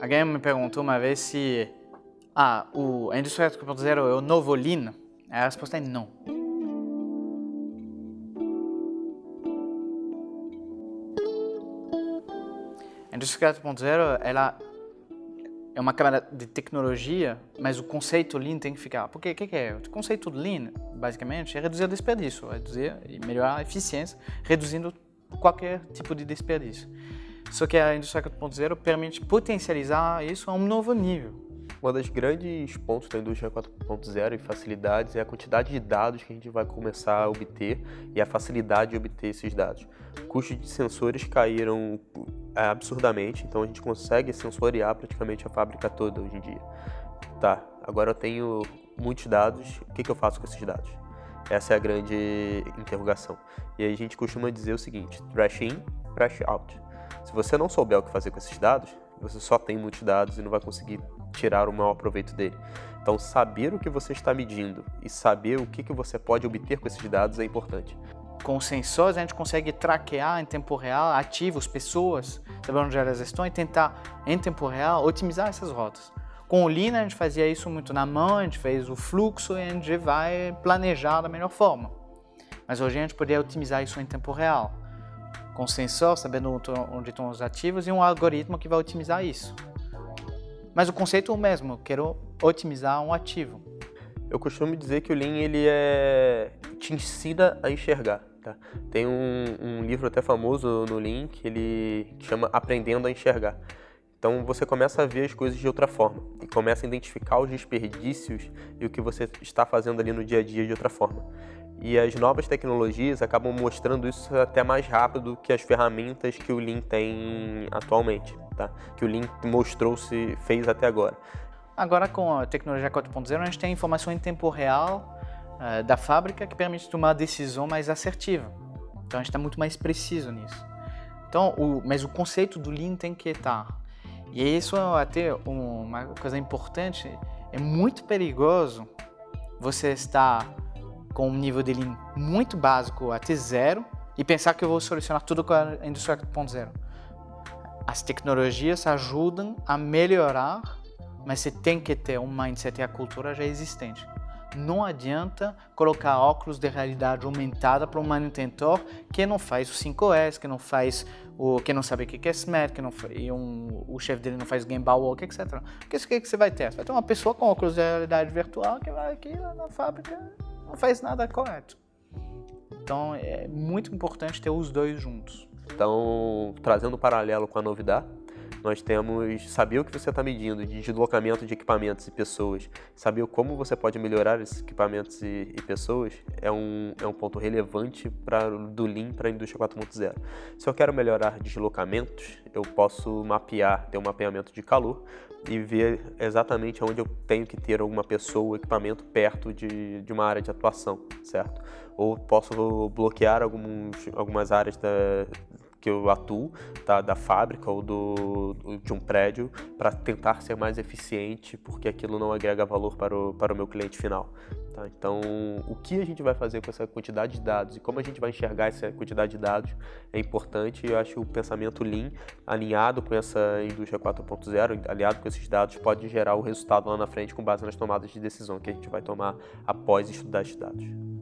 Alguém me perguntou uma vez se ah, o, a indústria 4.0 é o novo Lean. A resposta é não. A indústria 4.0 ela é uma camada de tecnologia, mas o conceito Lean tem que ficar. Porque o que, que, é? O conceito Lean, basicamente, é reduzir desperdício, reduzir e melhorar a eficiência, reduzindo qualquer tipo de desperdício. Só que a indústria 4.0 permite potencializar isso a um novo nível. Um dos grandes pontos da indústria 4.0 e facilidades é a quantidade de dados que a gente vai começar a obter e a facilidade de obter esses dados. Custos de sensores caíram é, absurdamente, então a gente consegue sensoriar praticamente a fábrica toda hoje em dia. Tá, agora eu tenho muitos dados, o que, que eu faço com esses dados? Essa é a grande interrogação. E a gente costuma dizer o seguinte: trash in, trash out. Se você não souber o que fazer com esses dados, você só tem muitos dados e não vai conseguir tirar o maior proveito dele. Então, saber o que você está medindo e saber o que, que você pode obter com esses dados é importante. Com sensores, a gente consegue traquear em tempo real ativos, pessoas, saber onde elas estão e tentar, em tempo real, otimizar essas rotas. Com o Lean, a gente fazia isso muito na mão, a gente fez o fluxo e a gente vai planejar da melhor forma. Mas hoje a gente poderia otimizar isso em tempo real. Com sensor, sabendo onde estão os ativos e um algoritmo que vai otimizar isso. Mas o conceito é o mesmo, quero otimizar um ativo. Eu costumo dizer que o Lean ele é te ensina a enxergar. Tá? Tem um, um livro até famoso no Lean que ele chama Aprendendo a Enxergar. Então você começa a ver as coisas de outra forma e começa a identificar os desperdícios e o que você está fazendo ali no dia a dia de outra forma. E as novas tecnologias acabam mostrando isso até mais rápido que as ferramentas que o Lean tem atualmente, tá? Que o Lean mostrou-se, fez até agora. Agora com a tecnologia 4.0 a gente tem informação em tempo real uh, da fábrica que permite tomar uma decisão mais assertiva. Então a gente está muito mais preciso nisso. Então, o, mas o conceito do Lean tem que estar. E isso é até uma coisa importante. É muito perigoso você estar com um nível de Lean muito básico até zero e pensar que eu vou solucionar tudo com a indústria 4.0. As tecnologias ajudam a melhorar, mas você tem que ter um mindset e a cultura já existente. Não adianta colocar óculos de realidade aumentada para um manutentor que não faz o 5S, que não faz o que não sabe o que é SMART, que não e um, o chefe dele não faz Gimbal Walk, etc. Porque isso que, que você vai ter? Você vai ter uma pessoa com óculos de realidade virtual que vai aqui na fábrica não faz nada correto. Então é muito importante ter os dois juntos. Então, trazendo um paralelo com a novidade, nós temos saber o que você está medindo de deslocamento de equipamentos e pessoas, saber como você pode melhorar esses equipamentos e, e pessoas é um, é um ponto relevante para do Lean para a indústria 4.0. Se eu quero melhorar deslocamentos, eu posso mapear, ter um mapeamento de calor e ver exatamente onde eu tenho que ter alguma pessoa equipamento perto de, de uma área de atuação, certo? Ou posso bloquear alguns, algumas áreas da, que eu atuo, tá, da fábrica ou do, de um prédio, para tentar ser mais eficiente, porque aquilo não agrega valor para o, para o meu cliente final. Tá? Então, o que a gente vai fazer com essa quantidade de dados e como a gente vai enxergar essa quantidade de dados é importante. Eu acho que o pensamento Lean, alinhado com essa indústria 4.0, aliado com esses dados, pode gerar o resultado lá na frente com base nas tomadas de decisão que a gente vai tomar após estudar esses dados.